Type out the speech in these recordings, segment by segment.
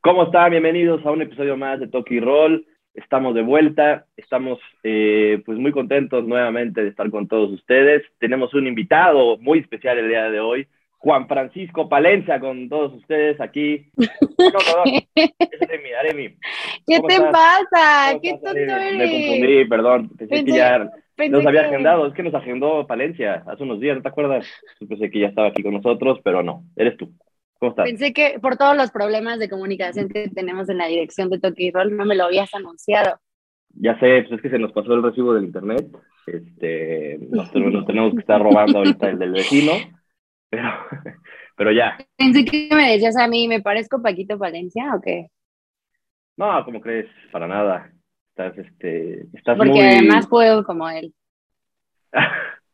¿Cómo están? Bienvenidos a un episodio más de Toki Roll. Estamos de vuelta, estamos eh, pues muy contentos nuevamente de estar con todos ustedes. Tenemos un invitado muy especial el día de hoy, Juan Francisco Palencia, con todos ustedes aquí. No, perdón, es Aremi, Aremi. ¿Qué ¿Cómo te estás? pasa? ¿Cómo ¿Qué estás, tonto Aremi? Me eres? confundí, perdón. Pensé, que Pensé- ya Pensé nos había que- agendado, es que nos agendó Palencia hace unos días, ¿no te acuerdas? Yo Pensé que ya estaba aquí con nosotros, pero no, eres tú. ¿Cómo estás? Pensé que por todos los problemas de comunicación que tenemos en la dirección de Toki Roll no me lo habías anunciado. Ya sé, pues es que se nos pasó el recibo del internet. Este, nos, tenemos- nos tenemos que estar robando ahorita el del vecino, pero, pero ya. Pensé que me decías a mí, ¿me parezco Paquito Valencia o qué? No, como crees? Para nada. Estás, este, estás Porque muy... además puedo como él.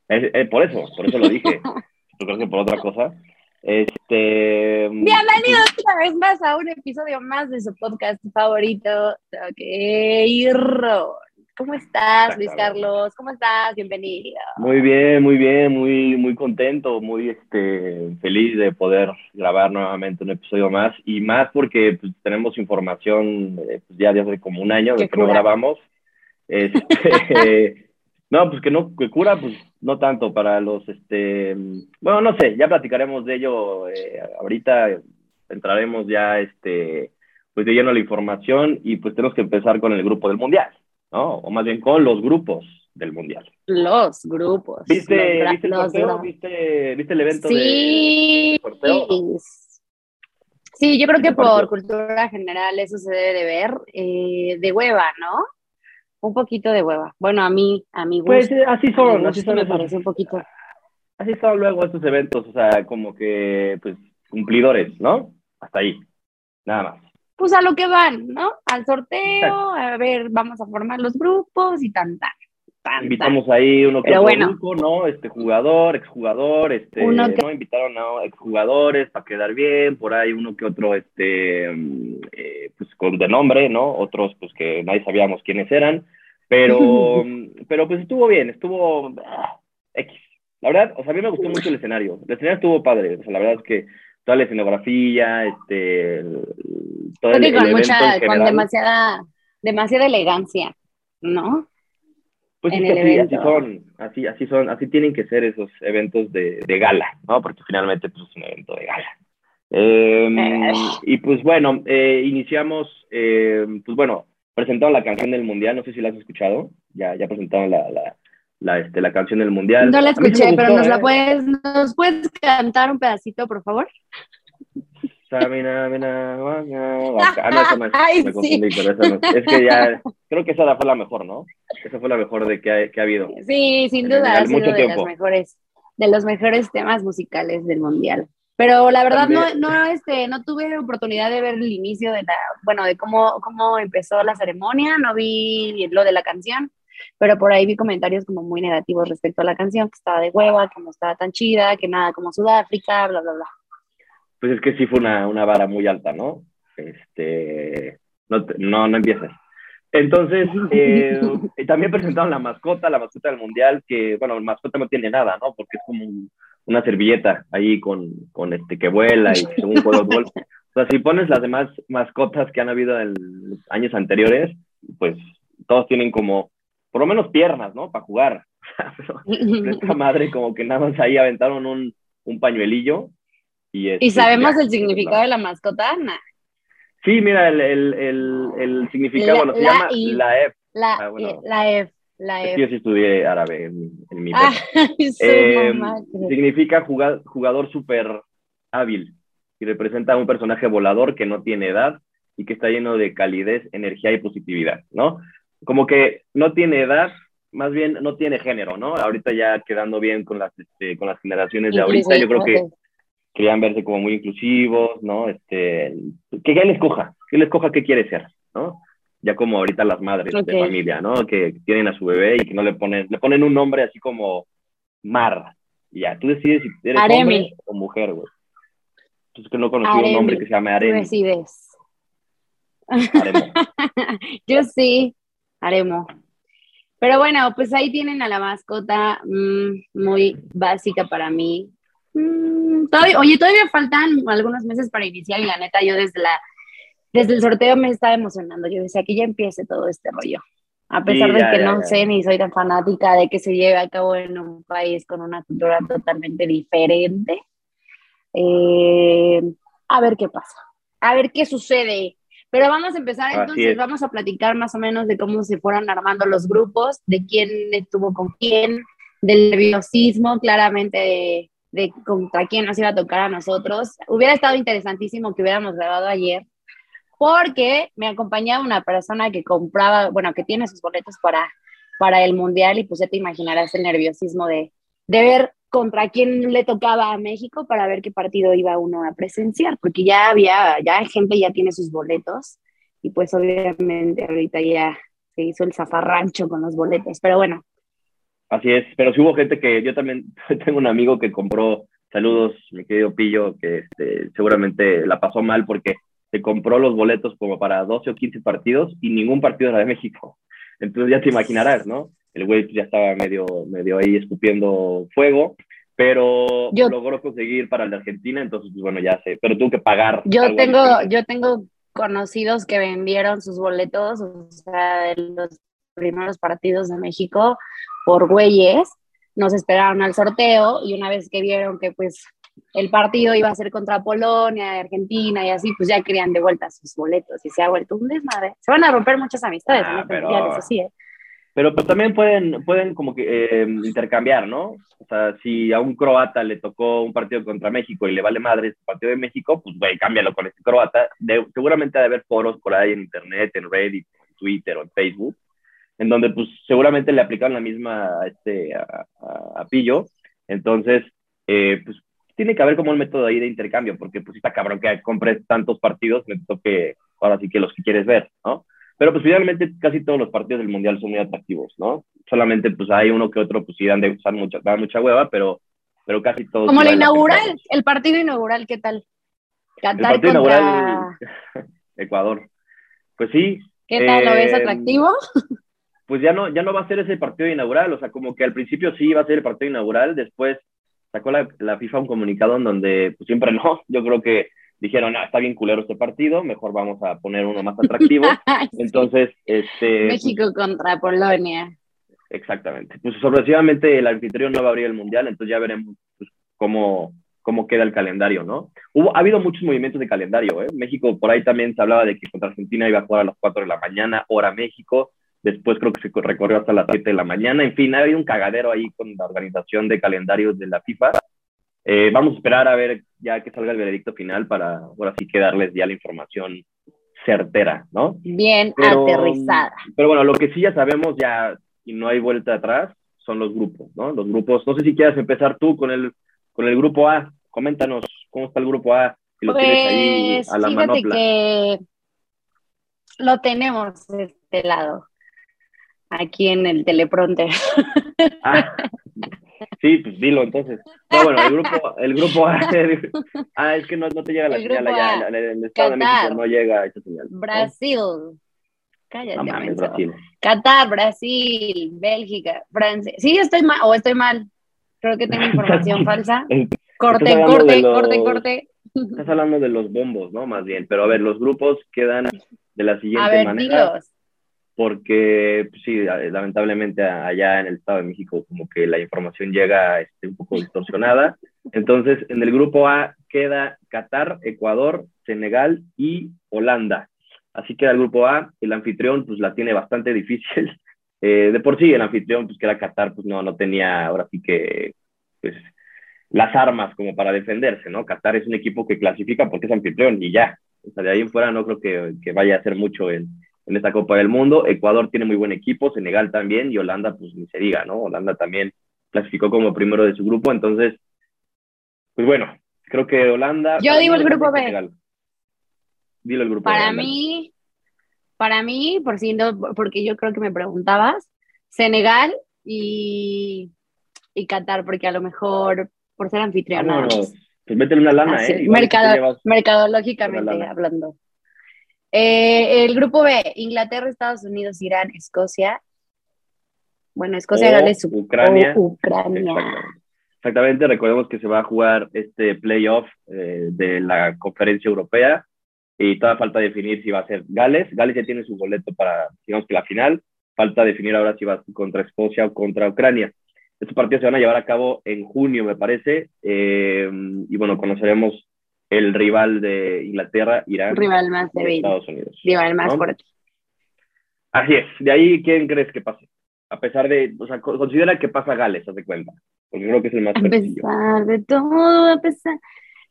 Eh, eh, por eso, por eso lo dije. Yo creo que por otra cosa. Este... Bienvenidos una vez más a un episodio más de su podcast favorito, Toki Roll. ¿Cómo estás, Luis. Carlos? ¿Cómo estás? Bienvenido. Muy bien, muy bien, muy, muy contento, muy este, feliz de poder grabar nuevamente un episodio más y más porque pues, tenemos información eh, pues, ya de hace como un año de que no grabamos. Este, no, pues que no, que cura, pues no tanto para los, este, bueno, no sé, ya platicaremos de ello eh, ahorita, entraremos ya, este, pues de lleno a la información y pues tenemos que empezar con el grupo del Mundial, ¿no? O más bien con los grupos del Mundial. Los grupos. ¿Viste, los ¿viste el sorteo? ¿Viste, ¿Viste el evento Sí. de sorteo? Sí, yo creo ¿Qué que por cultura general eso se debe de ver. eh, de hueva, ¿no? Un poquito de hueva. Bueno, a mí, a mi gusto. Pues eh, así son, gusto así son me esos- parece un poquito. así son luego estos eventos, o sea, como que, pues, cumplidores, ¿no? Hasta ahí, nada más. Pues a lo que van, ¿no? Al sorteo, a ver, vamos a formar los grupos y tan, tan. Invitamos ahí uno que otro bueno. grupo, ¿no? Este jugador, exjugador, este, Uno que- ¿no? Invitaron a exjugadores para quedar bien, por ahí uno que otro, este, mm, eh, pues, con de nombre, ¿no? Otros, pues, que nadie sabíamos quiénes eran, pero, pero pues estuvo bien, estuvo ah, X. La verdad, o sea, a mí me gustó mucho el escenario. El escenario estuvo padre, o sea, la verdad es que toda la escenografía, este, el- todo el, el con evento mucha, en con demasiada, demasiada elegancia, ¿no? Pues en es que el así, así son, así, así son, así tienen que ser esos eventos de, de gala, ¿no? Porque finalmente pues, es un evento de gala. Eh, Eh. y pues bueno, eh, iniciamos, eh, pues bueno, presentaron la canción del mundial, no sé si la has escuchado, ya, ya presentaron la, la, la, este, la canción del mundial. No la sí me escuché, pero gustó, nos la ¿eh? puedes, nos puedes cantar un pedacito, por favor. Samina, mina, guaca. Ah, no, esa es, Ay, me sí. confundí, pero esa no es. Que ya, creo que esa fue la mejor, ¿no? Esa fue la mejor de que ha, que ha habido. Sí, sin duda ha sido de los mejores, de los mejores temas musicales del mundial. Pero la verdad También- no, no, este, no tuve oportunidad de ver el inicio de la, bueno, de cómo, cómo empezó la ceremonia, no vi lo de la canción, pero por ahí vi comentarios como muy negativos respecto a la canción, que estaba de hueva, que no estaba tan chida, que nada como Sudáfrica, bla, bla, bla. Pues es que sí fue una, una vara muy alta, ¿no? Este, no, no, no empieces. Entonces, eh, también presentaron la mascota, la mascota del mundial, que, bueno, la mascota no tiene nada, ¿no? Porque es como un- una servilleta ahí con, con este que vuela y según juega fútbol. O sea, si pones las demás mascotas que han habido en los años anteriores, pues todos tienen como, por lo menos piernas, ¿no? Para jugar. Pero pero esta madre como que nada más ahí aventaron un, un pañuelillo. Y, este, ¿Y sabemos ya, el significado de la mascota? Nah. Sí, mira, el, el, el, el significado, La- bueno, se la llama la F. La, Ah, bueno. eh, la F, la Es que yo sí estudié árabe en, en mi Ah, Eh, significa juga- jugador súper hábil y representa a un personaje volador que no tiene edad y que está lleno de calidez, energía y positividad, ¿no? Como que no tiene edad, más bien no tiene género, ¿no? Ahorita ya quedando bien con las, este, con las generaciones de ahorita, yo creo que Inclusive, querían verse como muy inclusivos, ¿no? Este, que él escoja, que él escoja qué quiere ser, ¿no? Ya como ahorita las madres de familia, ¿no? Que tienen a su bebé y que no le ponen, le ponen un nombre así como Mar. Y ya, tú decides si eres Aremi. hombre o mujer, güey. Entonces que no conocí un nombre que se llame Tú Aremi. decides. Aremo. Yo sí, haremos. Pero bueno, pues ahí tienen a la mascota mm, muy básica para mí. Mm, todavía, oye, todavía faltan algunos meses para iniciar y la neta yo desde la desde el sorteo me estaba emocionando. Yo decía que ya empiece todo este rollo. A pesar de que no sé ni soy tan fanática de que se lleve a cabo en un país con una cultura totalmente diferente. Eh, a ver qué pasa, a ver qué sucede. Pero vamos a empezar entonces, vamos a platicar más o menos de cómo se fueron armando los grupos, de quién estuvo con quién, del nerviosismo, claramente de, de contra quién nos iba a tocar a nosotros. Hubiera estado interesantísimo que hubiéramos grabado ayer, porque me acompañaba una persona que compraba, bueno, que tiene sus boletos para, para el Mundial y pues ya te imaginarás el nerviosismo de, de ver contra quién le tocaba a México para ver qué partido iba uno a presenciar, porque ya había, ya gente ya tiene sus boletos y pues obviamente ahorita ya se hizo el zafarrancho con los boletos, pero bueno. Así es, pero sí hubo gente que yo también tengo un amigo que compró, saludos mi querido Pillo, que este, seguramente la pasó mal porque se compró los boletos como para 12 o 15 partidos y ningún partido era de México. Entonces ya te imaginarás, ¿no? El güey ya estaba medio, medio ahí escupiendo fuego, pero logró conseguir para la Argentina, entonces pues, bueno, ya sé, pero tuvo que pagar. Yo tengo, yo tengo conocidos que vendieron sus boletos, o sea, de los primeros partidos de México por güeyes, nos esperaron al sorteo y una vez que vieron que pues el partido iba a ser contra Polonia, Argentina y así, pues ya querían de vuelta sus boletos y se ha vuelto un desmadre. Se van a romper muchas amistades, ah, pero, ¿eh? Pero pues también pueden, pueden como que eh, intercambiar, ¿no? O sea, si a un croata le tocó un partido contra México y le vale madre ese partido de México, pues güey, cámbialo con ese croata. seguramente ha de haber foros por ahí en internet, en Reddit, en Twitter o en Facebook, en donde pues seguramente le aplicaron la misma este, a, a Pillo. Entonces, eh, pues tiene que haber como un método ahí de intercambio, porque pues está cabrón que compres tantos partidos, me toque ahora sí que los que quieres ver, ¿no? Pero pues finalmente casi todos los partidos del Mundial son muy atractivos, ¿no? Solamente pues hay uno que otro pues sí dan, de, usar mucha, dan mucha hueva, pero, pero casi todos. Como la inaugural, el partido inaugural, ¿qué tal? el partido inaugural, Ecuador. Pues sí. ¿Qué tal? ¿Lo ves eh, atractivo? Pues ya no, ya no va a ser ese partido inaugural, o sea, como que al principio sí iba a ser el partido inaugural, después sacó la, la, FIFA un comunicado en donde pues, siempre no, yo creo que dijeron, ah, está bien culero este partido, mejor vamos a poner uno más atractivo. Entonces, este... México contra Polonia. Exactamente. Pues sorpresivamente el anfitrión no va a abrir el Mundial, entonces ya veremos pues, cómo, cómo queda el calendario, ¿no? Hubo, ha habido muchos movimientos de calendario, ¿eh? México, por ahí también se hablaba de que contra Argentina iba a jugar a las 4 de la mañana, hora México, después creo que se recorrió hasta las 7 de la mañana, en fin, ha habido un cagadero ahí con la organización de calendarios de la FIFA. Eh, vamos a esperar a ver ya que salga el veredicto final para ahora sí que darles ya la información certera, ¿no? Bien aterrizada. Pero bueno, lo que sí ya sabemos ya y no hay vuelta atrás son los grupos, ¿no? Los grupos, no sé si quieras empezar tú con el, con el grupo A, coméntanos cómo está el grupo A, si lo tienes ahí pues, a la fíjate que lo tenemos de este lado aquí en el teleprompter. Ah, sí, pues dilo entonces. No, bueno, el grupo, el grupo A, ah, es que no, no te llega la señal allá, el, Estado de México no llega esa señal. Brasil. Cállate, no Brasil. Qatar, Brasil, Bélgica, Francia. Sí, estoy mal, o estoy mal. Creo que tengo información falsa. Corte, corte, corte, corte. Estás hablando de los bombos, ¿no? Más bien. Pero a ver, los grupos quedan de la siguiente a ver, manera. Dilos porque pues, sí, lamentablemente allá en el Estado de México como que la información llega este, un poco distorsionada. Entonces, en el grupo A queda Qatar, Ecuador, Senegal y Holanda. Así queda el grupo A. El anfitrión pues la tiene bastante difícil. Eh, de por sí, el anfitrión, pues que era Qatar, pues no, no tenía ahora sí que pues las armas como para defenderse, ¿no? Qatar es un equipo que clasifica porque es anfitrión y ya. O sea, de ahí en fuera no creo que, que vaya a hacer mucho el, en esta Copa del Mundo. Ecuador tiene muy buen equipo, Senegal también, y Holanda, pues ni se diga, ¿no? Holanda también clasificó como primero de su grupo, entonces, pues bueno, creo que Holanda. Yo digo el grupo B. Dilo el grupo Para mí, para mí, por si porque yo creo que me preguntabas, Senegal y, y Qatar, porque a lo mejor por ser anfitriona. pues métele una lana, ¿eh? Mercado, mercadológicamente hablando. Eh, el grupo B, Inglaterra, Estados Unidos, Irán, Escocia. Bueno, Escocia, Gales, Ucrania. Ucrania. Exactamente. recordemos que se va a jugar este playoff eh, de la conferencia europea. y todavía falta definir si va a ser Gales. Gales ya tiene su boleto para, digamos que la final. Falta definir ahora si va contra Escocia o contra Ucrania. Estos partidos se van a llevar a cabo en junio, me parece. Eh, y bueno, conoceremos el rival de Inglaterra, Irán. Rival más débil. Estados Unidos. Rival más fuerte. Así es. De ahí, ¿quién crees que pase? A pesar de, o sea, considera que pasa Gales, haz de cuenta. Porque creo que es el más A pesar de todo, a pesar.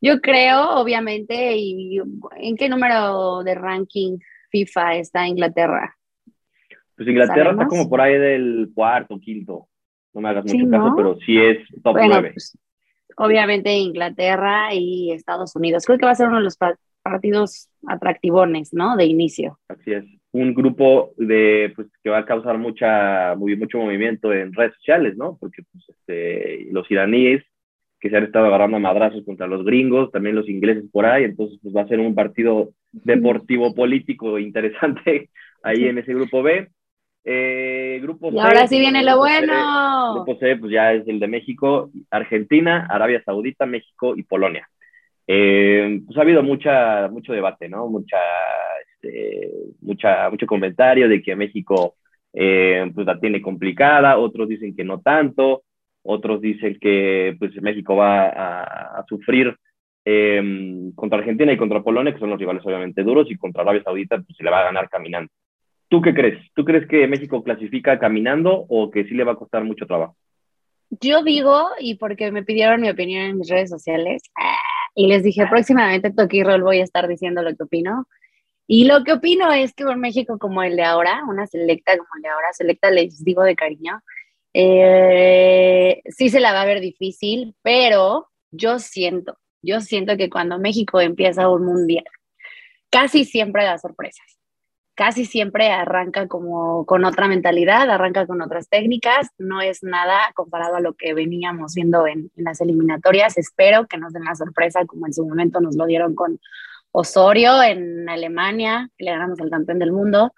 Yo creo, obviamente, y ¿en qué número de ranking FIFA está Inglaterra? Pues Inglaterra está como por ahí del cuarto, quinto. No me hagas mucho caso, pero sí es top bueno, 9. Pues, obviamente Inglaterra y Estados Unidos. Creo que va a ser uno de los partidos atractivones, ¿no? De inicio. Así es. Un grupo de, pues, que va a causar mucha, muy, mucho movimiento en redes sociales, ¿no? Porque pues, este, los iraníes que se han estado agarrando a madrazos contra los gringos, también los ingleses por ahí, entonces pues va a ser un partido deportivo político interesante ahí en ese grupo B. Eh, grupo y ahora sí viene lo bueno. grupo C, pues ya es el de México, Argentina, Arabia Saudita, México y Polonia. Eh, pues ha habido mucha, mucho debate, ¿no? Mucha, este, mucha, mucho comentario de que México eh, pues la tiene complicada, otros dicen que no tanto, otros dicen que pues México va a, sufrir em, contra Argentina y contra Polonia, que son los rivales obviamente duros, y contra Arabia Saudita pues se le va a ganar caminando. ¿Tú qué crees? ¿Tú crees que México clasifica caminando o que sí le va a costar mucho trabajo? Yo digo, y porque me pidieron mi opinión en mis redes sociales, y les dije, próximamente Toki Roll voy a estar diciendo lo que opino. Y lo que opino es que un México como el de ahora, una selecta como el de ahora, selecta les digo de cariño, eh, sí se la va a ver difícil, pero yo siento, yo siento que cuando México empieza un mundial, casi siempre da sorpresas casi siempre arranca como con otra mentalidad, arranca con otras técnicas, no es nada comparado a lo que veníamos viendo en, las eliminatorias. Espero que nos den la sorpresa como en su momento nos lo dieron con Osorio en Alemania, que le ganamos al campeón del mundo,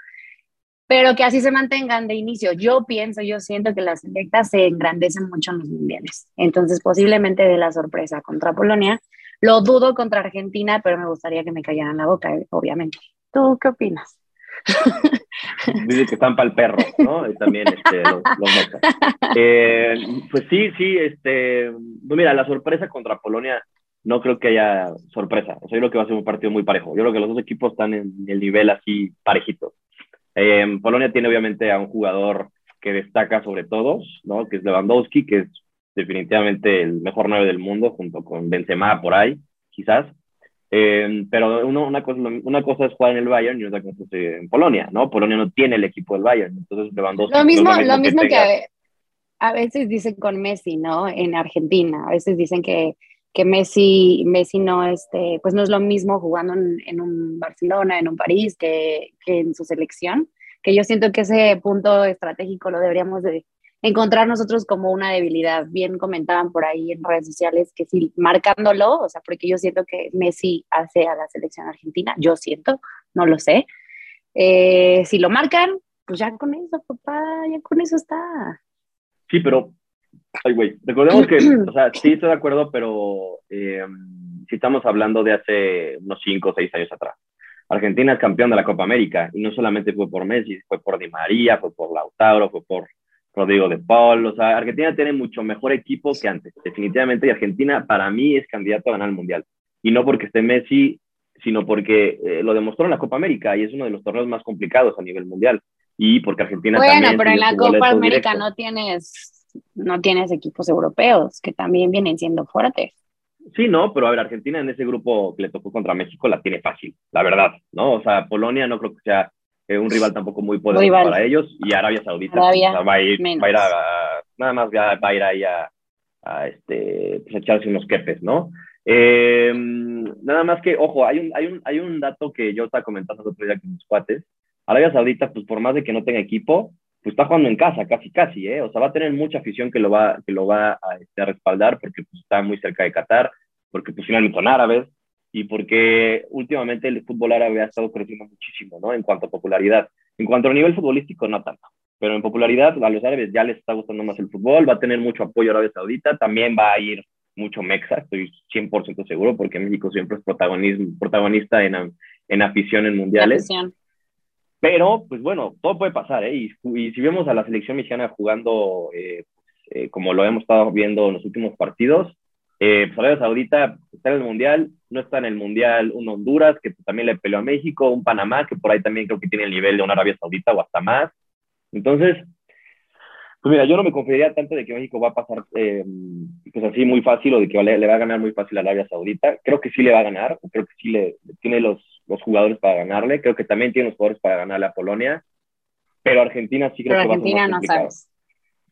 pero que así se mantengan de inicio. Yo pienso, yo siento que las selectas se engrandecen mucho en los mundiales, entonces posiblemente de la sorpresa contra Polonia. Lo dudo contra Argentina, pero me gustaría que me callaran la boca, obviamente. ¿Tú qué opinas? Dice que están para el perro, ¿no? Y también este, los, eh, pues sí, sí, este, pues mira, la sorpresa contra Polonia no creo que haya sorpresa. O sea, yo creo que va a ser un partido muy parejo. Yo creo que los dos equipos están en el nivel así parejito. Eh, Polonia tiene obviamente a un jugador que destaca sobre todos, ¿no? Que es Lewandowski, que es definitivamente el mejor 9 del mundo, junto con Benzema por ahí, quizás. Eh, pero una, cosa, una cosa es jugar en el Bayern y otra cosa es en Polonia, ¿no? Polonia no tiene el equipo del Bayern, entonces Lewandowski... Lo mismo, lo mismo, que, a, veces dicen con Messi, ¿no? En Argentina, a veces dicen que, que Messi, Messi no, este, pues no es lo mismo jugando en, en un Barcelona, en un París, que, que en su selección, que yo siento que ese punto estratégico lo deberíamos de, encontrar nosotros como una debilidad. Bien comentaban por ahí en redes sociales que si marcándolo, o sea, porque yo siento que Messi hace a la selección argentina, yo siento, no lo sé. Eh, si lo marcan, pues ya con eso, papá, ya con eso está. Sí, pero, ay, güey, recordemos que, o sea, sí estoy de acuerdo, pero eh, si estamos hablando de hace unos 5 o 6 años atrás. Argentina es campeón de la Copa América y no solamente fue por Messi, fue por Di María, fue por Lautaro, fue por Rodrigo de Paul, o sea, Argentina tiene mucho mejor equipo que antes, definitivamente, y Argentina para mí es candidato a ganar el Mundial. Y no porque esté Messi, sino porque eh, lo demostró en la Copa América y es uno de los torneos más complicados a nivel mundial. Y porque Argentina bueno, pero en la Copa América no tienes, no tienes equipos europeos que también vienen siendo fuertes. Sí, no, pero a ver, Argentina en ese grupo que le tocó contra México la tiene fácil, la verdad, ¿no? O sea, Polonia no creo que sea un rival tampoco muy poderoso para ellos, y Arabia Saudita va, a ir, va a ir a, nada más va a ir ahí a, a este, pues echarse unos quepes, ¿no? Eh, nada más que, ojo, hay un, hay, un, hay un dato que yo estaba comentando el otro día con mis cuates. Arabia Saudita, pues por más de que no tenga equipo, pues está jugando en casa, casi, casi, ¿eh? O sea, va a tener mucha afición que lo va, que lo va a, este, a respaldar porque pues, está muy cerca de Qatar, porque pues finalmente son árabes, y porque últimamente el fútbol árabe ha estado creciendo muchísimo, ¿no? En cuanto a popularidad. En cuanto a nivel futbolístico, no tanto. Pero en popularidad, a los árabes ya les está gustando más el fútbol, va a tener mucho apoyo a Arabia Saudita, también va a ir mucho Mexa, estoy 100% seguro, porque México siempre es protagonista en, en afición en mundiales. Pero, pues bueno, todo puede pasar, ¿eh? Y, y si vemos a la selección mexicana jugando eh, eh, como lo hemos estado viendo en los últimos partidos, eh, pues Arabia Saudita está en el Mundial, no está en el Mundial un Honduras, que también le peleó a México, un Panamá, que por ahí también creo que tiene el nivel de una Arabia Saudita o hasta más. Entonces, pues mira, yo no me confiaría tanto de que México va a pasar eh, pues así muy fácil o de que le, va a ganar muy fácil a Arabia Saudita. Creo que sí le va a ganar, creo que sí le, tiene los, los jugadores para ganarle, creo que también tiene los jugadores para ganarle a Polonia, pero Argentina sí creo que va a ser más no sabes.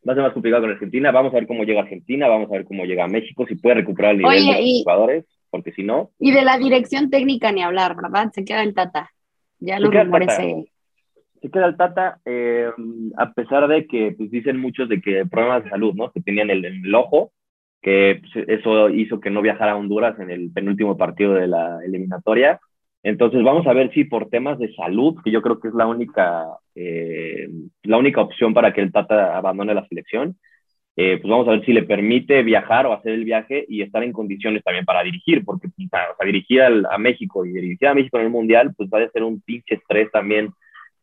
Va a ser más complicado con Argentina, vamos a ver cómo llega Argentina, vamos a ver cómo llega México, si puede recuperar el nivel de los jugadores, porque si no... Y de la dirección técnica ni hablar, ¿verdad? Se queda el Tata. Ya los rumores se se queda el Tata, eh, a pesar de que pues, dicen muchos de que problemas de salud, ¿no? Que tenían el, el ojo, que pues, eso hizo que no viajara a Honduras en el penúltimo partido de la eliminatoria. Entonces vamos a ver si por temas de salud, que yo creo que es la única, eh, la única opción para que el Tata abandone la selección, eh, pues vamos a ver si le permite viajar o hacer el viaje y estar en condiciones también para dirigir, porque o sea, dirigir a México y dirigir a México en el Mundial, pues va a ser un pinche estrés también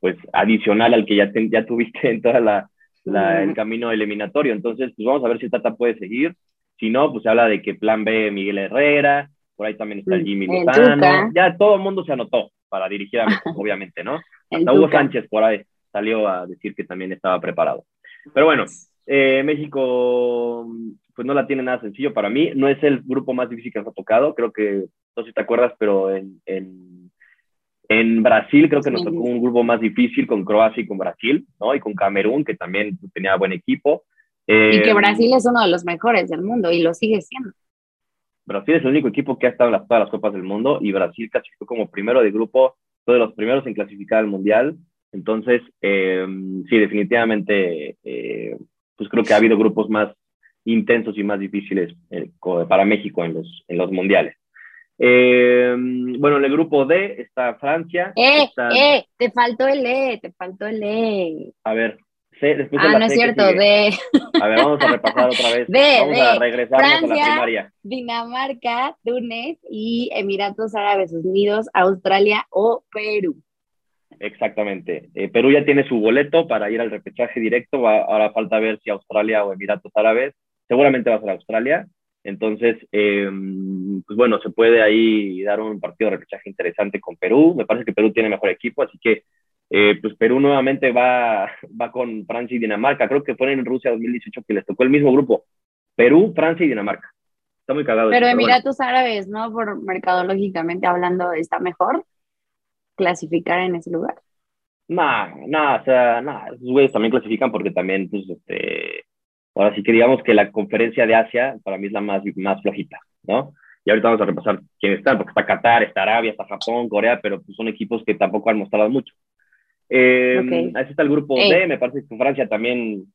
pues adicional al que ya, ya tuviste en todo la, el camino eliminatorio. Entonces, pues vamos a ver si Tata puede seguir. Si no, pues se habla de que plan B, Miguel Herrera, por ahí también está el Jimmy Lozano. Ya todo el mundo se anotó para dirigir a México, obviamente, ¿no? Hasta Hugo Sánchez por ahí salió a decir que también estaba preparado. Pero bueno, eh, México pues no la tiene nada sencillo para mí. No es el grupo más difícil que nos ha tocado. Creo que, no sé si te acuerdas, pero en en Brasil creo que nos tocó un grupo más difícil con Croacia y con Brasil, ¿no? Y con Camerún, que también tenía buen equipo. y que eh, Brasil es uno de los mejores del mundo y lo sigue siendo. Brasil es el único equipo que ha estado en todas las Copas del Mundo y Brasil clasificó como primero de grupo, todos los primeros en clasificar al Mundial. Entonces, eh, sí, definitivamente, eh, pues creo que ha habido grupos más intensos y más difíciles para México en los, en los mundiales. Eh, bueno, en el grupo D está Francia. Eh, eh, te faltó el E, te faltó el E. A ver, C, después ah, no es cierto, D. A ver, vamos a repasar otra vez. D, vamos a regresar a la primaria. Dinamarca, Túnez y Emiratos Árabes Unidos, Australia o Perú. Exactamente. Eh, Perú ya tiene su boleto para ir al repechaje directo. ahora falta ver si Australia o Emiratos Árabes. Seguramente va a ser Australia. Entonces, eh, pues bueno, se puede ahí dar un partido de repechaje interesante con Perú. Me parece que Perú tiene mejor equipo, así que eh, pues Perú nuevamente va, va con Francia y Dinamarca. Creo que fue en Rusia 2018 que les tocó el mismo grupo. Perú, Francia y Dinamarca. Está muy cagado. Pero Emiratos Árabes, ¿no? Por mercadológicamente hablando, ¿está mejor clasificar en ese lugar? No, no, o sea, no, esos güeyes también clasifican porque también, pues, este, Ahora sí que digamos que la conferencia de Asia para mí es la más, más flojita, ¿no? Y ahorita vamos a repasar quién están, porque está Qatar, está Arabia, está Japón, Corea, pero pues son equipos que tampoco han mostrado mucho. Eh, Ahí está el grupo D, me parece que Francia también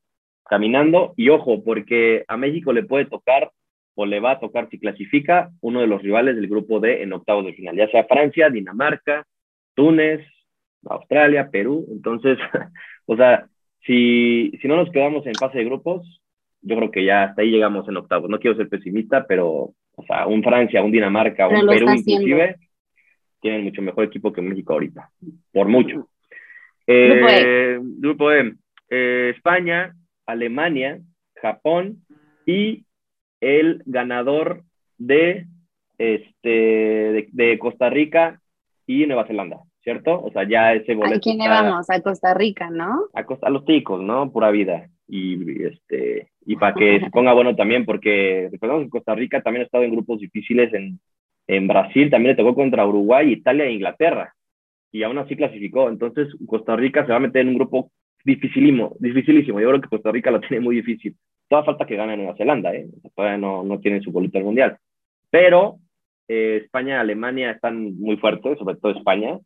caminando. Y ojo, porque a México le puede tocar o le va a tocar si clasifica uno de los rivales del grupo D en octavos de final, ya sea Francia, Dinamarca, Túnez, Australia, Perú. Entonces, o sea, si, si no nos quedamos en fase de grupos, yo creo que ya hasta ahí llegamos en octavos. No quiero ser pesimista, pero, o sea, un Francia, un Dinamarca, un Perú inclusive, tienen mucho mejor equipo que México ahorita, por mucho. Eh, grupo E. Eh, España, Alemania, Japón y el ganador de, este, de, Costa Rica y Nueva Zelanda, ¿cierto? O sea, ya ese boleto. ¿A quién le vamos? A Costa Rica, ¿no? A, a los ticos, ¿no? Pura vida y, este, y para que se ponga bueno también, porque recordemos que Costa Rica también ha estado en grupos difíciles en, en Brasil, también le tocó contra Uruguay, Italia e Inglaterra, y aún así clasificó. Entonces, Costa Rica se va a meter en un grupo dificilísimo, dificilísimo. Yo creo que Costa Rica lo tiene muy difícil. Toda falta que gane Nueva Zelanda, ¿eh? todavía no, no tienen su bolito al mundial. Pero eh, España y Alemania están muy fuertes, sobre todo España.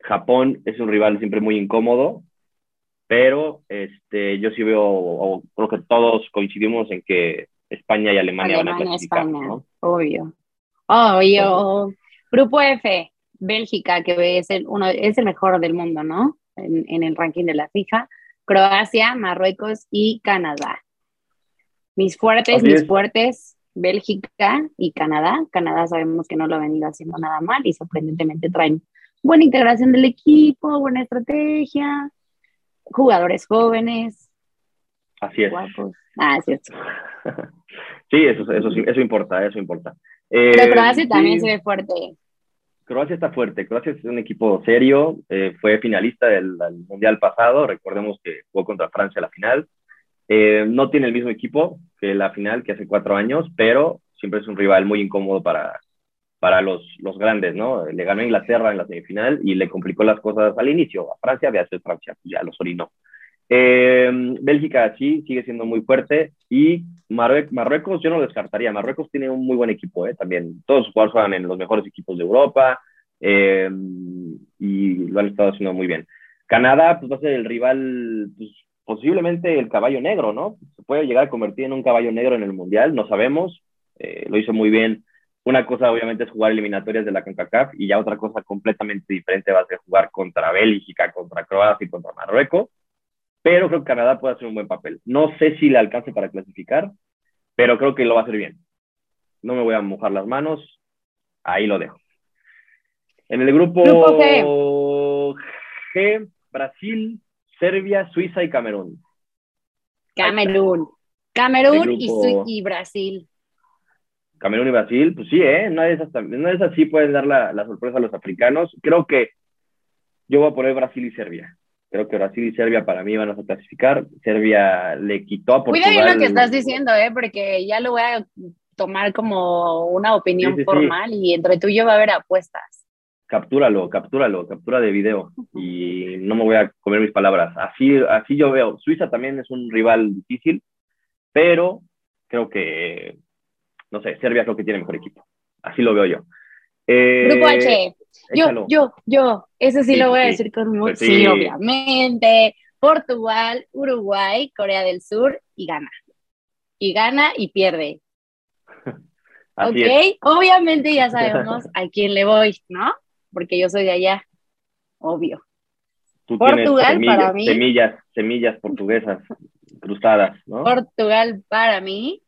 Japón es un rival siempre muy incómodo pero este, yo sí veo, o creo que todos coincidimos en que España y Alemania, van a clasificar, ¿no? Obvio. Obvio. Grupo F, Bélgica, que es el, uno, es el mejor del mundo, ¿no? En, en el ranking de la FIFA. Croacia, Marruecos y Canadá. Mis fuertes, mis fuertes, Bélgica y Canadá. Canadá sabemos que no lo ha venido haciendo nada mal y sorprendentemente traen buena integración del equipo, buena estrategia, jugadores jóvenes. Así es. Guapos. Ah, es sí, eso, eso, eso importa, eso importa. Pero eh, Croacia también se ve fuerte. Croacia está fuerte. Croacia es un equipo serio. Eh, fue finalista del, Mundial pasado. Recordemos que jugó contra Francia la final. Eh, no tiene el mismo equipo que la final que hace cuatro años, pero siempre es un rival muy incómodo para, para los, los grandes, ¿no? Le ganó a Inglaterra en la semifinal y le complicó las cosas al inicio. A Francia, había sido Francia, pues ya los orinó. Eh, Bélgica sí, sigue siendo muy fuerte y Marruecos yo no descartaría. Marruecos tiene un muy buen equipo ¿eh? también. Todos sus jugadores juegan en los mejores equipos de Europa eh, y lo han estado haciendo muy bien. Canadá pues va a ser el rival, pues, posiblemente el caballo negro, ¿no? Se puede llegar a convertir en un caballo negro en el Mundial, no sabemos. Eh, lo hizo muy bien. Una cosa obviamente es jugar eliminatorias de la CONCACAF y ya otra cosa completamente diferente va a ser jugar contra Bélgica, contra Croacia y contra Marruecos pero creo que Canadá puede hacer un buen papel. No sé si le alcance para clasificar, pero creo que lo va a hacer bien. No me voy a mojar las manos, ahí lo dejo. En el grupo, G. Brasil, Serbia, Suiza y Camerún. Camerún. Camerún y, Brasil. Camerún y Brasil, pues sí, ¿eh? No es, no es así, pueden dar la, la sorpresa a los africanos. Creo que yo voy a poner Brasil y Serbia. Creo que Brasil y Serbia para mí van a clasificar. Serbia le quitó a Portugal. Cuida bien lo que estás diciendo, ¿eh? porque ya lo voy a tomar como una opinión formal y entre tú y yo va a haber apuestas. Captúralo, captúralo, captura de video y no me voy a comer mis palabras. Así, así yo veo. Suiza también es un rival difícil, pero creo que, no sé, Serbia creo que tiene mejor equipo. Así lo veo yo. Grupo H. Eh, yo, yo, yo, eso sí, lo voy a decir con mucho. Pues sí. obviamente. Portugal, Uruguay, Corea del Sur y gana. Y gana y pierde. ok, obviamente ya sabemos a quién le voy, ¿no? Porque yo soy de allá, obvio. Portugal para mí. Semillas, semillas portuguesas cruzadas, ¿no? Portugal para mí.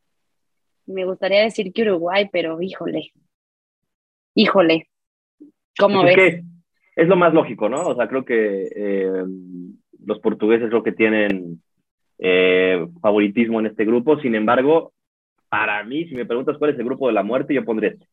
Me gustaría decir que Uruguay, pero híjole. Híjole, ¿Cómo pues ves? Es, lo más lógico, ¿no? O sea, creo que eh, los portugueses creo que tienen eh, favoritismo en este grupo. Sin embargo, para mí, si me preguntas cuál es el grupo de la muerte, yo pondré este.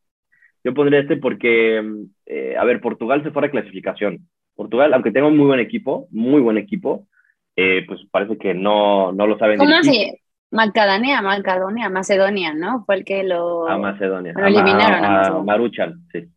Yo pondré este porque, eh, a ver, Portugal se fue a clasificación. Portugal, aunque tenga un muy buen equipo, muy buen equipo, pues parece que no, no lo saben. ¿Cómo así? Macedonia, Macedonia, Macedonia, ¿no? Fue el que lo, a Macedonia. lo eliminaron. A, Maruchan, sí.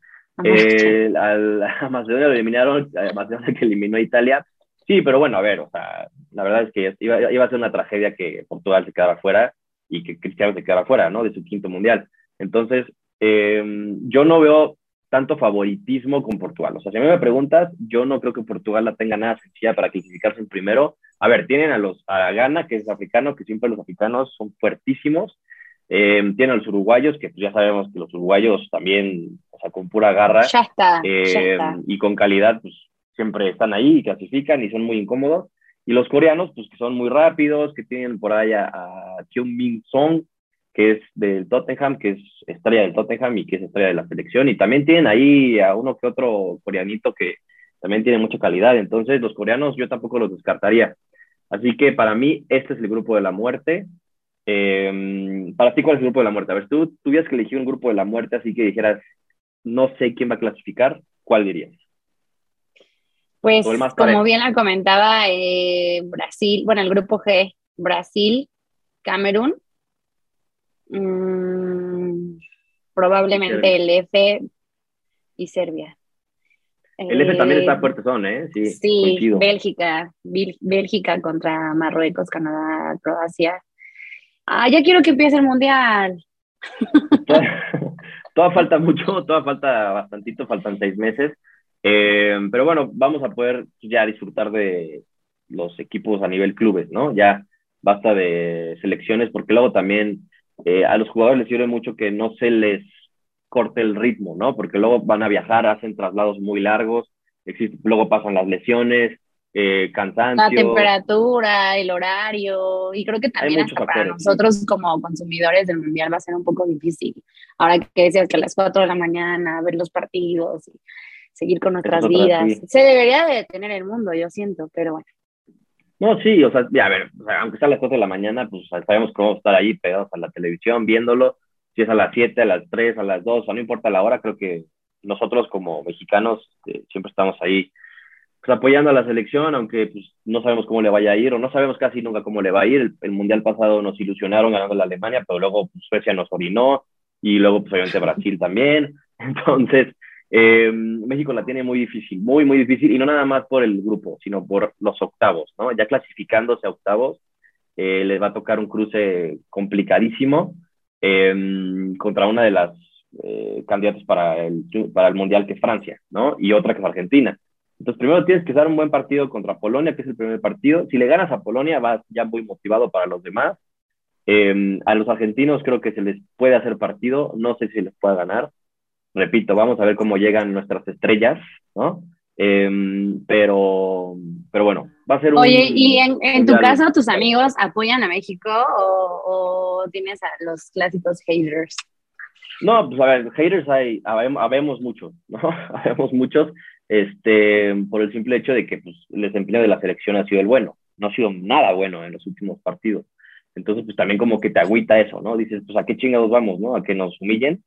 Eh, al, a Macedonia lo eliminaron, a Macedonia que eliminó a Italia. Sí, pero bueno, a ver, o sea, la verdad es que iba, iba a ser una tragedia que Portugal se quedara fuera y que Cristiano se quedara fuera, ¿no? De su quinto mundial. Entonces, eh, yo no veo tanto favoritismo con Portugal. O sea, si a mí me preguntas, yo no creo que Portugal la tenga nada sencilla para clasificarse en primero. A ver, tienen a los a Ghana, que es africano, que siempre los africanos son fuertísimos. Eh, tienen a los uruguayos, que pues ya sabemos que los uruguayos también o sea, con pura garra. Ya está, eh, Y con calidad, pues siempre están ahí y clasifican y son muy incómodos. Y los coreanos, pues que son muy rápidos, que tienen por ahí a, a Min Song, que es del Tottenham, que es estrella del Tottenham y que es estrella de la selección. Y también tienen ahí a uno que otro coreanito que también tiene mucha calidad. Entonces, los coreanos yo tampoco los descartaría. Así que para mí, este es el grupo de la muerte. Eh, para ti, ¿cuál es el grupo de la muerte? A ver, tú tuvieras que elegir un grupo de la muerte, así que dijeras, no sé quién va a clasificar, ¿cuál dirías? Pues como bien la comentaba, eh, Brasil, bueno, el grupo G, Brasil, Camerún, mm, probablemente el F y Serbia. El F también está eh, fuerte, son, ¿eh? Sí, sí Bélgica, Bélgica contra Marruecos, Canadá, Croacia. Ah, ya quiero que empiece el mundial. Toda falta mucho, toda falta bastantito, faltan seis meses. Eh, pero bueno, vamos a poder ya disfrutar de los equipos a nivel clubes, ¿no? Ya basta de selecciones, porque luego también eh, a los jugadores les sirve mucho que no se les corte el ritmo, ¿no? Porque luego van a viajar, hacen traslados muy largos, luego pasan las lesiones, eh, cansancio. La temperatura, el horario, y creo que también hasta para nosotros como consumidores del mundial va a ser un poco difícil. Ahora que decías que a las 4 de la mañana ver los partidos, seguir con nuestras vidas. Se debería de detener el mundo, yo siento, pero bueno. No, sí, o sea, ya, a ver, aunque sea a las 4 de la mañana, pues sabemos que vamos a estar ahí pegados a la televisión viéndolo. Si es a las 7, a las 3, a las 2, o no importa la hora, creo que nosotros como mexicanos eh, siempre estamos ahí pues, apoyando a la selección, aunque pues, no sabemos cómo le vaya a ir, o no sabemos casi nunca cómo le va a ir. El, Mundial pasado nos ilusionaron ganando la Alemania, pero luego pues, Suecia nos orinó, y luego pues obviamente Brasil también. Entonces, eh, México la tiene muy difícil, muy, muy difícil, y no nada más por el grupo, sino por los octavos, ¿no? Ya clasificándose a octavos, eh, les va a tocar un cruce complicadísimo eh, contra una de las candidatos para el, para el Mundial, que es Francia, ¿no? Y otra que es Argentina. Entonces, primero tienes que dar un buen partido contra Polonia, que es el primer partido. Si le ganas a Polonia, vas ya muy motivado para los demás. A los argentinos creo que se les puede hacer partido, no sé si les pueda ganar. Repito, vamos a ver cómo llegan nuestras estrellas, ¿no? Eh, pero, pero bueno, va a ser un... Oye, ¿y en, en tu caso tus amigos apoyan a México o, o tienes a los clásicos haters? No, pues a ver, haters hay, habemos muchos, ¿no? habemos muchos, este, por el simple hecho de que pues, el desempeño de la selección ha sido el bueno, no ha sido nada bueno en los últimos partidos. Entonces, pues también como que te agüita eso, ¿no? Dices, pues a qué chingados vamos, ¿no? A que nos humillen,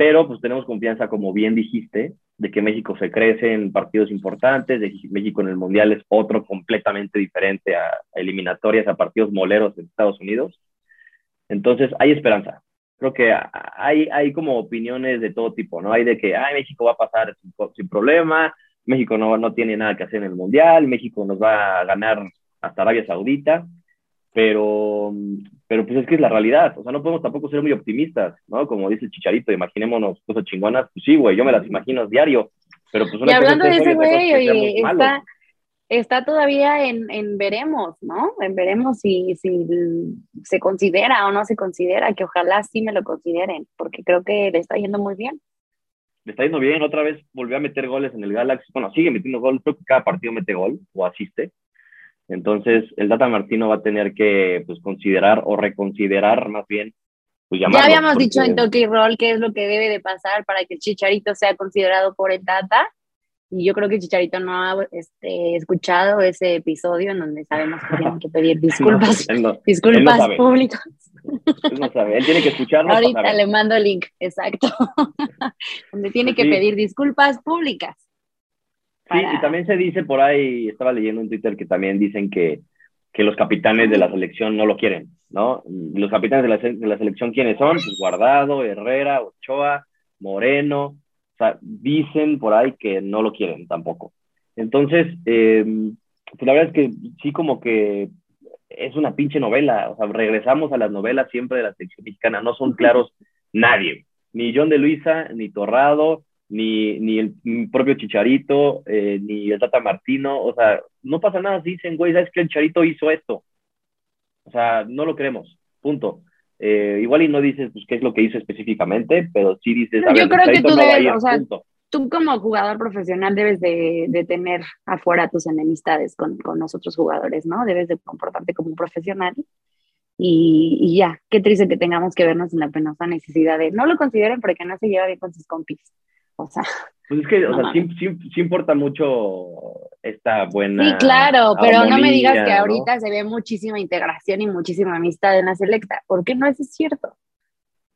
pero pues tenemos confianza, como bien dijiste, de que México se crece en partidos importantes, de que México en el Mundial es otro completamente diferente a, eliminatorias, a partidos moleros en Estados Unidos. Entonces, hay esperanza, creo que hay, hay como opiniones de todo tipo, ¿no? Hay de que, ay, México va a pasar sin, problema, México no, no tiene nada que hacer en el Mundial, México nos va a ganar hasta Arabia Saudita, pero, pero pues es que es la realidad, o sea, no podemos tampoco ser muy optimistas, ¿no? Como dice el Chicharito, imaginémonos cosas chingonas, pues sí, güey, yo me las imagino diario, pero pues una y hablando de ese güey, oye, está, está todavía en, en, veremos, ¿no? En veremos si, si se considera o no se considera, que ojalá sí me lo consideren, porque creo que le está yendo muy bien. Le está yendo bien, otra vez volvió a meter goles en el Galaxy, bueno, sigue metiendo goles, creo que cada partido mete gol o asiste. Entonces, el Data Martino va a tener que pues, considerar o reconsiderar más bien. Pues, ya habíamos dicho en Toki Roll qué es lo que debe de pasar para que el Chicharito sea considerado por el Data y yo creo que Chicharito no ha este, escuchado ese episodio en donde sabemos que tienen que pedir disculpas, disculpas públicas. Él no sabe, él tiene que escucharlo. Ahorita le mando el link, exacto. donde tiene que pedir disculpas públicas. Sí, y también se dice por ahí, estaba leyendo en Twitter que también dicen que, que los capitanes de la selección no lo quieren, ¿no? Los capitanes de la, de la selección, ¿quiénes son? Pues Guardado, Herrera, Ochoa, Moreno, sea, dicen por ahí que no lo quieren tampoco. Entonces, eh, pues la verdad es que sí como que es una pinche novela, o sea, regresamos a las novelas siempre de la selección mexicana, no son claros nadie, ni John de Luisa, ni Torrado, ni, ni el propio Chicharito, eh, ni el Tata Martino, o sea, no pasa nada, dicen, güey, ¿sabes que el Chicharito hizo esto? O sea, no lo queremos, punto. Eh, igual y no dices pues, qué es lo que hizo específicamente, pero sí dices... Yo creo que tú debes, o sea, tú como jugador profesional debes de, de tener afuera tus enemistades con, con los otros jugadores, ¿no? Debes de comportarte como un profesional y, y, ya, qué triste que tengamos que vernos en la penosa necesidad de no lo consideren porque no se lleva bien con sus compis. O sea, pues es que, o sea, sí, sí, importa mucho esta buena. Sí, claro, pero no me digas que ahorita se ve muchísima integración y muchísima amistad en la selecta, porque no eso es cierto.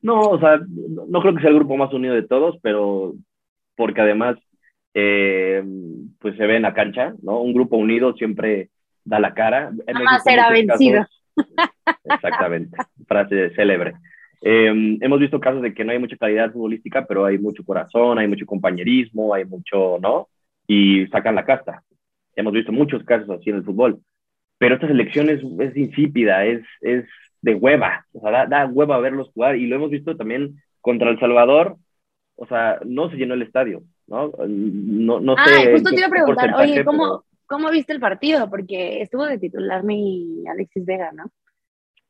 No, o sea, no creo que sea el grupo más unido de todos, pero porque además, eh, pues se ve en la cancha, ¿no? Un grupo unido siempre da la cara. Jamás será vencido. exactamente, frase célebre. Em, hemos visto casos de que no hay mucha calidad futbolística, pero hay mucho corazón, hay mucho compañerismo, hay mucho, ¿no? Y sacan la casta. Hemos visto muchos casos así en el fútbol. Pero esta selección es, es insípida, es, es de hueva. O sea, da, da, hueva verlos jugar. Y lo hemos visto también contra El Salvador. O sea, no se llenó el estadio, ¿no? No, no ah, justo te iba a preguntar, oye, ¿cómo, ¿cómo viste el partido? Porque estuvo de titular mi Alexis Vega, ¿no?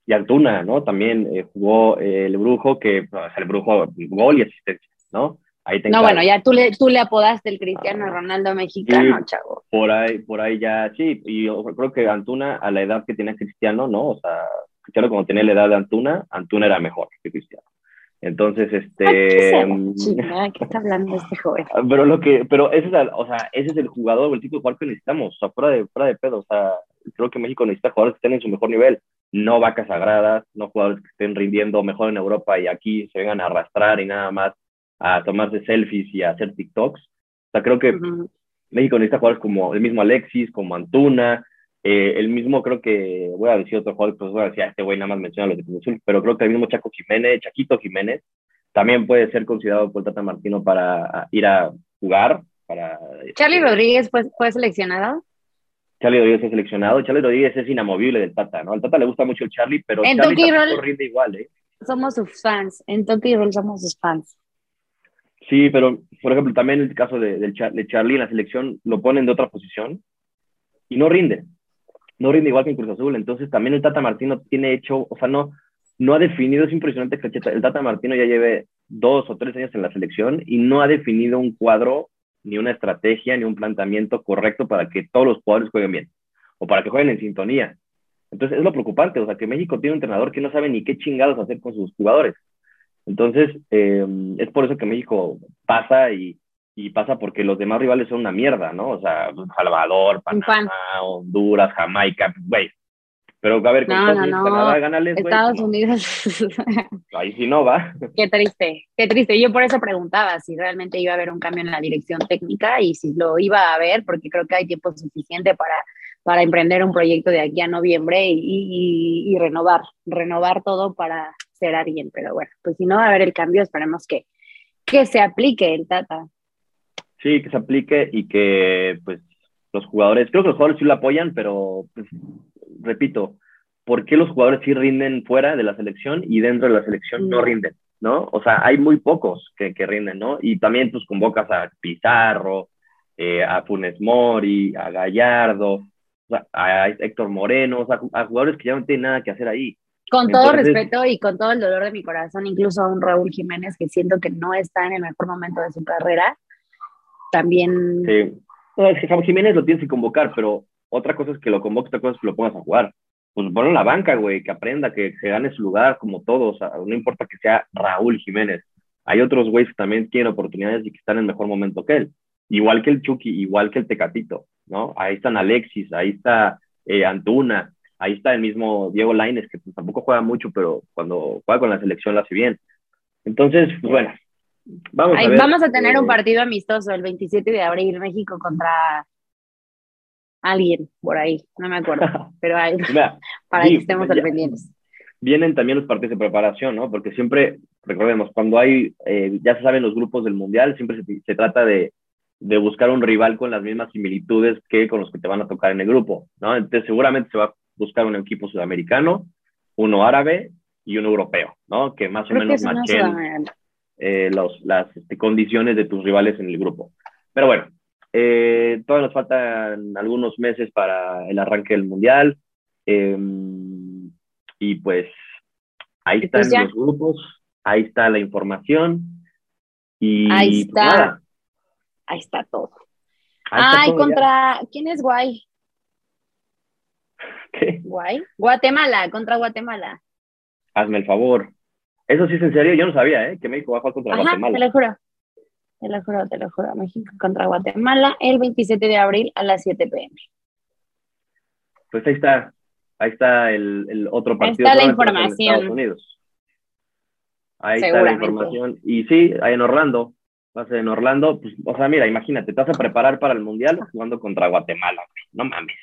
Y Antuna, ¿no? También eh, jugó eh, el Brujo, que pues, el Brujo, gol y asistencia, ¿no? Ahí no, bueno, ya tú le, tú le apodaste el Cristiano ah, Ronaldo mexicano, chavo. Por ahí, por ahí ya, sí, y yo creo que Antuna, a la edad que tenía Cristiano, ¿no? O sea, Cristiano como tenía la edad de Antuna, Antuna era mejor que Cristiano. Entonces, este. ¿Qué está hablando este joven? Pero lo que, pero ese es, el, o sea, ese es el jugador el tipo de jugador que necesitamos, o sea, fuera de, fuera de pedo, o sea, creo que México necesita jugadores que estén en su mejor nivel, no vacas sagradas, no jugadores que estén rindiendo mejor en Europa y aquí se vengan a arrastrar y nada más a tomarse selfies y a hacer TikToks. O sea, creo que México necesita jugadores como el mismo Alexis, como Antuna, eh, el mismo creo que, voy a decir otro jugador, pues voy a decir, a este güey nada más menciona los de Cruz Azul, pero creo que el mismo Chaco Jiménez, Chaquito Jiménez, también puede ser considerado por Tata Martino para ir a jugar. Para, ¿Charlie Rodríguez fue, fue seleccionado? Charlie Rodríguez es seleccionado. Charlie Rodríguez es inamovible del Tata, ¿no? Al Tata le gusta mucho el Charlie, pero en Charlie Roll, rinde igual, ¿eh? Somos sus fans. En Toki Roll somos sus fans. Sí, pero por ejemplo, también el caso de, de Charlie en la selección lo ponen de otra posición y no rinde no rinde igual que en Cruz Azul. Entonces también el Tata Martino tiene hecho, o sea, no, no ha definido, es impresionante que el Tata Martino ya lleve dos o tres años en la selección y no ha definido un cuadro, ni una estrategia, ni un planteamiento correcto para que todos los jugadores jueguen bien o para que jueguen en sintonía. Entonces es lo preocupante, o sea, que México tiene un entrenador que no sabe ni qué chingados hacer con sus jugadores. Entonces, eh, es por eso que México pasa y, y pasa porque los demás rivales son una mierda, ¿no? O sea, Salvador, Panamá, Honduras, Jamaica, güey. Pero a ver, no, no, no. Canadá, Estados Unidos. Ahí sí no va. Qué triste, qué triste. Yo por eso preguntaba si realmente iba a haber un cambio en la dirección técnica y si lo iba a haber, porque creo que hay tiempo suficiente para, para emprender un proyecto de aquí a noviembre y, y, y renovar, renovar todo para ser alguien. Pero bueno, pues si no va a haber el cambio, esperemos que, que se aplique el Tata. Sí, que se aplique y que pues los jugadores, creo que los jugadores sí lo apoyan, pero pues, repito, ¿por qué los jugadores sí rinden fuera de la selección y dentro de la selección no, rinden? ¿No? O sea, hay muy pocos que, que rinden, ¿no? Y también pues convocas a Pizarro, eh, a Funes Mori, a Gallardo, a Héctor Moreno, o sea, a jugadores que ya no tienen nada que hacer ahí. Con todo respeto y con todo el dolor de mi corazón, incluso a un Raúl Jiménez que siento que no está en el mejor momento de su carrera, también. Sí. es que Jiménez lo tienes que convocar, pero otra cosa es que lo convoques, otra cosa es que lo pongas a jugar. Pues ponlo en la banca, güey, que aprenda, que se gane su lugar como todos. no importa que sea Raúl Jiménez. Hay otros güeyes que también tienen oportunidades y que están en mejor momento que él. Igual que el Chucky, igual que el Tecatito, ¿no? Ahí están Alexis, ahí está eh, Antuna, ahí está el mismo Diego Laines, que pues, tampoco juega mucho, pero cuando juega con la selección lo hace bien. Entonces, pues, bueno, Vamos, a, vamos a tener un eh, partido amistoso el 27 de abril, México contra alguien por ahí, no me acuerdo, pero hay, para que estemos al pendientes. Vienen también los partidos de preparación, ¿no? Porque siempre, recordemos, cuando hay, eh, ya se saben los grupos del Mundial, siempre se, se trata de, de, buscar un rival con las mismas similitudes que con los que te van a tocar en el grupo, ¿no? Entonces seguramente se va a buscar un equipo sudamericano, uno árabe y uno europeo, ¿no? Que más o menos machen eh, los, las este, condiciones de tus rivales en el grupo. Pero bueno, eh, todavía nos faltan algunos meses para el arranque del Mundial. Em, y pues ahí pues están los grupos, ahí está la información. Y ahí pues está. ahí está todo. Ay, contra. ¿Quién es Guay? ¿Qué? Guay. Guatemala, contra Guatemala. Hazme el favor. Eso sí es en serio, yo no sabía, ¿eh? Que México va a jugar contra Guatemala. Te lo juro. Te lo juro, te lo juro. México contra Guatemala el 27 de abril a las 7 pm. Pues ahí está. Ahí está el, el otro partido. Ahí está la información. Estados Unidos. Ahí está la información. Y sí, ahí en Orlando. Va a ser en Orlando. Pues, o sea, mira, imagínate, te vas a preparar para el Mundial jugando contra Guatemala. No mames.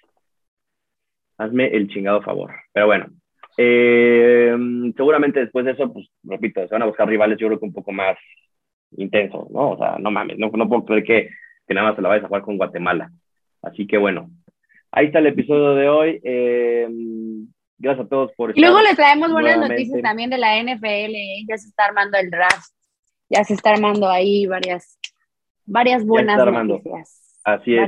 Hazme el chingado favor. Pero bueno, eh, seguramente después de eso, pues repito, se van a buscar rivales, yo creo que un poco más intensos, ¿no? O sea, no mames, no, no puedo creer que, que, nada más se la vayas a jugar con Guatemala. Así que bueno, ahí está el episodio de hoy. Eh, gracias a todos por Y luego les traemos buenas noticias también de la NFL, ¿eh? ya se está armando el draft, ya se está armando ahí varias, varias buenas noticias. Así es.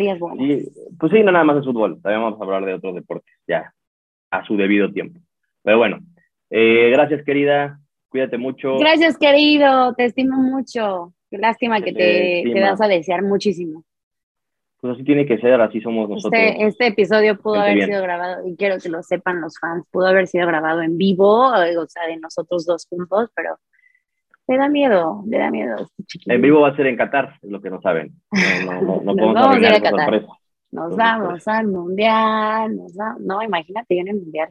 pues sí, no nada más es fútbol, también vamos a hablar de otros deportes, ya, a su debido tiempo. Pero bueno, eh, gracias querida, cuídate mucho. Gracias querido, te estimo mucho. Qué lástima que te, te das a desear muchísimo. Pues así tiene que ser, así somos este, nosotros. Este, este episodio pudo haber sido grabado, y quiero que lo sepan los fans, pudo haber sido grabado en vivo, o sea, de nosotros dos juntos, pero Le da miedo, le da miedo. este. En vivo va a ser en Qatar, es lo que no saben. No, no, no, no Nos podemos vamos a ir a Qatar. Nos Entonces, vamos al mundial, nos va- No, imagínate yo en el mundial.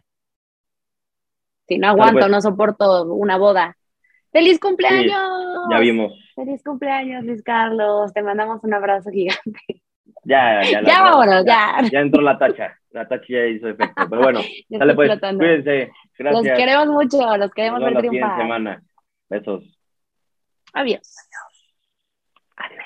Si no aguanto, pues. no soporto una boda. ¡Feliz cumpleaños! Ya vimos. ¡Feliz cumpleaños, Luis Carlos! Te mandamos un abrazo gigante. Ya, ya. la- Ya vámonos, ya. Ya entró la tacha. La tacha ya hizo efecto. Pero bueno, Ya estoy pues. flotando. Cuídense. Los Gracias. queremos mucho, los queremos Nos ver la triunfar. semana. Besos. Adiós. Adiós.